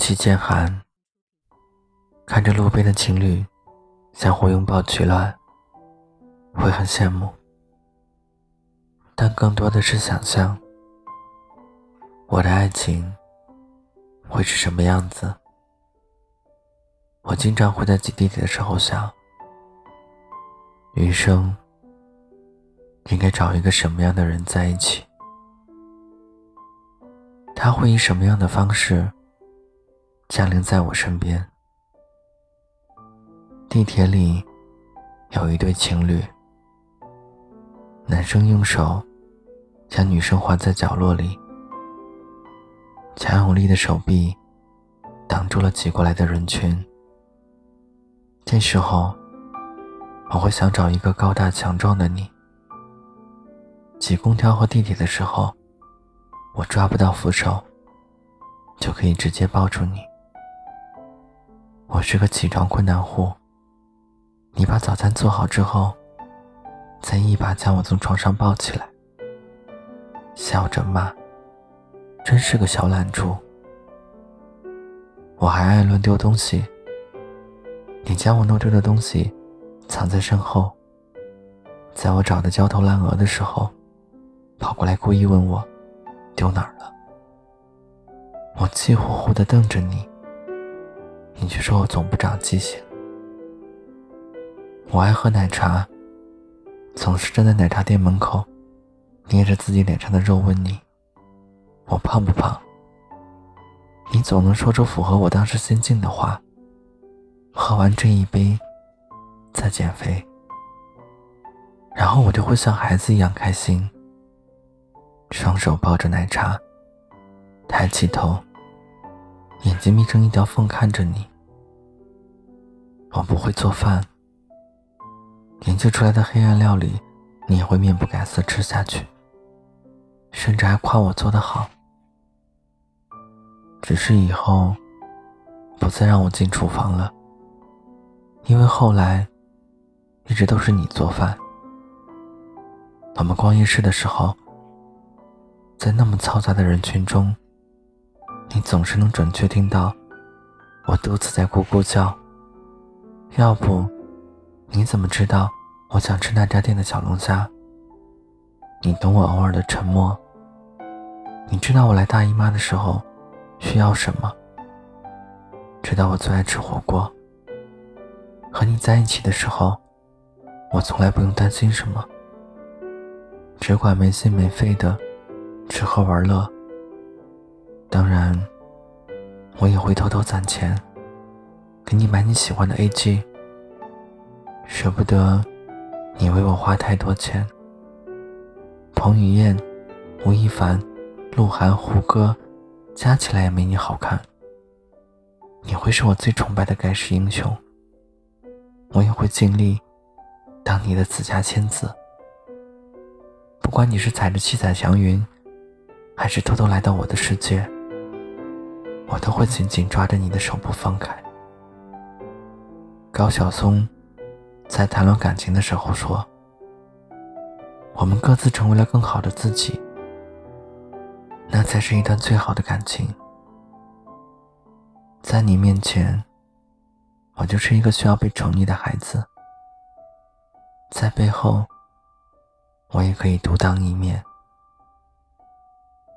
气渐寒，看着路边的情侣相互拥抱取暖，会很羡慕，但更多的是想象我的爱情会是什么样子。我经常会在挤地铁的时候想，余生应该找一个什么样的人在一起？他会以什么样的方式降临在我身边？地铁里有一对情侣，男生用手将女生环在角落里，强有力的手臂挡住了挤过来的人群。这时候，我会想找一个高大强壮的你。挤公交和地铁的时候。我抓不到扶手，就可以直接抱住你。我是个起床困难户，你把早餐做好之后，再一把将我从床上抱起来，笑着骂：“真是个小懒猪。”我还爱乱丢东西，你将我弄丢的东西藏在身后，在我找的焦头烂额的时候，跑过来故意问我。丢哪儿了？我气呼呼的瞪着你，你却说我总不长记性。我爱喝奶茶，总是站在奶茶店门口，捏着自己脸上的肉问你：我胖不胖？你总能说出符合我当时心境的话。喝完这一杯，再减肥，然后我就会像孩子一样开心。双手抱着奶茶，抬起头，眼睛眯成一条缝看着你。我不会做饭，研究出来的黑暗料理，你也会面不改色吃下去，甚至还夸我做的好。只是以后不再让我进厨房了，因为后来一直都是你做饭。我们逛夜市的时候。在那么嘈杂的人群中，你总是能准确听到我肚子在咕咕叫。要不，你怎么知道我想吃那家店的小龙虾？你懂我偶尔的沉默。你知道我来大姨妈的时候需要什么？知道我最爱吃火锅。和你在一起的时候，我从来不用担心什么，只管没心没肺的。吃喝玩乐，当然，我也会偷偷攒钱，给你买你喜欢的 A G。舍不得你为我花太多钱。彭于晏、吴亦凡、鹿晗、胡歌，加起来也没你好看。你会是我最崇拜的盖世英雄，我也会尽力当你的紫家千子。不管你是踩着七彩祥云。还是偷偷来到我的世界，我都会紧紧抓着你的手不放开。高晓松在谈论感情的时候说：“我们各自成为了更好的自己，那才是一段最好的感情。”在你面前，我就是一个需要被宠溺的孩子，在背后，我也可以独当一面。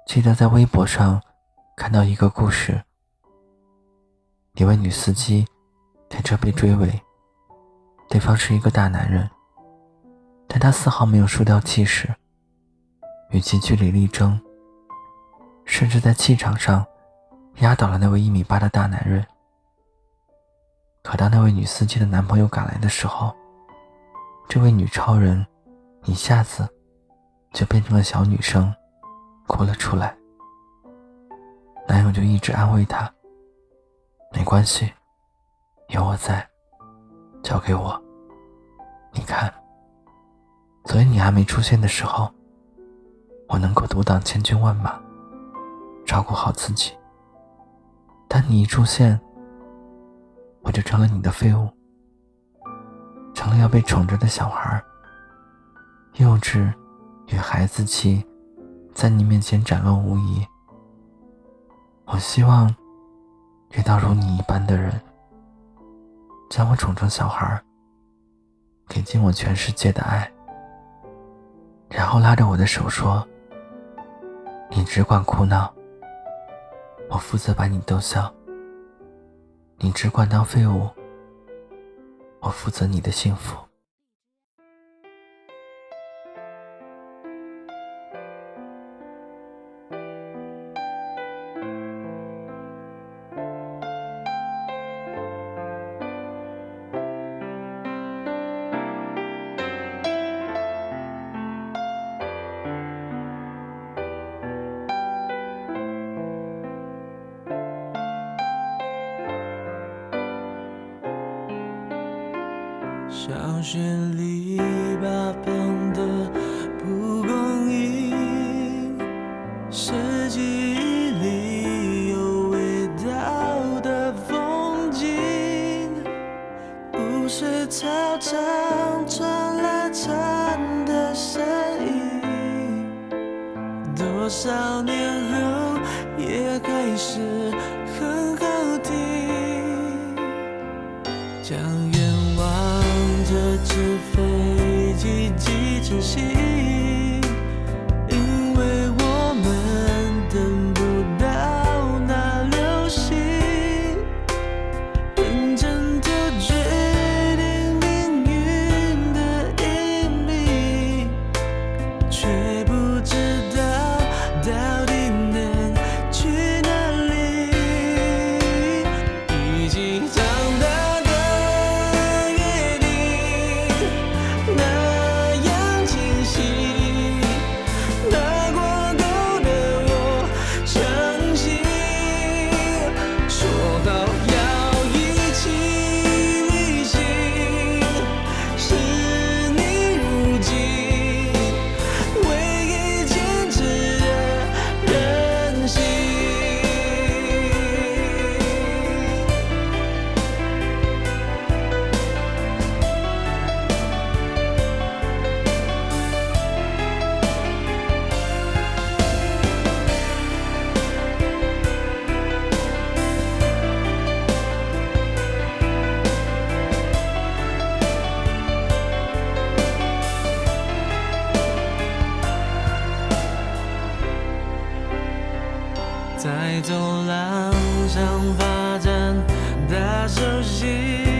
记得在微博上看到一个故事：一位女司机开车被追尾，对方是一个大男人，但他丝毫没有输掉气势，与其据理力争，甚至在气场上压倒了那位一米八的大男人。可当那位女司机的男朋友赶来的时候，这位女超人一下子就变成了小女生。哭了出来，男友就一直安慰她：“没关系，有我在，交给我。你看，所以你还没出现的时候，我能够独挡千军万马，照顾好自己。但你一出现，我就成了你的废物，成了要被宠着的小孩，幼稚与孩子气。”在你面前展露无遗。我希望遇到如你一般的人，将我宠成小孩，给尽我全世界的爱，然后拉着我的手说：“你只管哭闹，我负责把你逗笑；你只管当废物，我负责你的幸福。”小学里八分的蒲公英，是记忆里有味道的风景，不是操场传来蝉的声音，多少年后也还是很好听，将。纸飞机寄成信。在走廊上发展，大手心。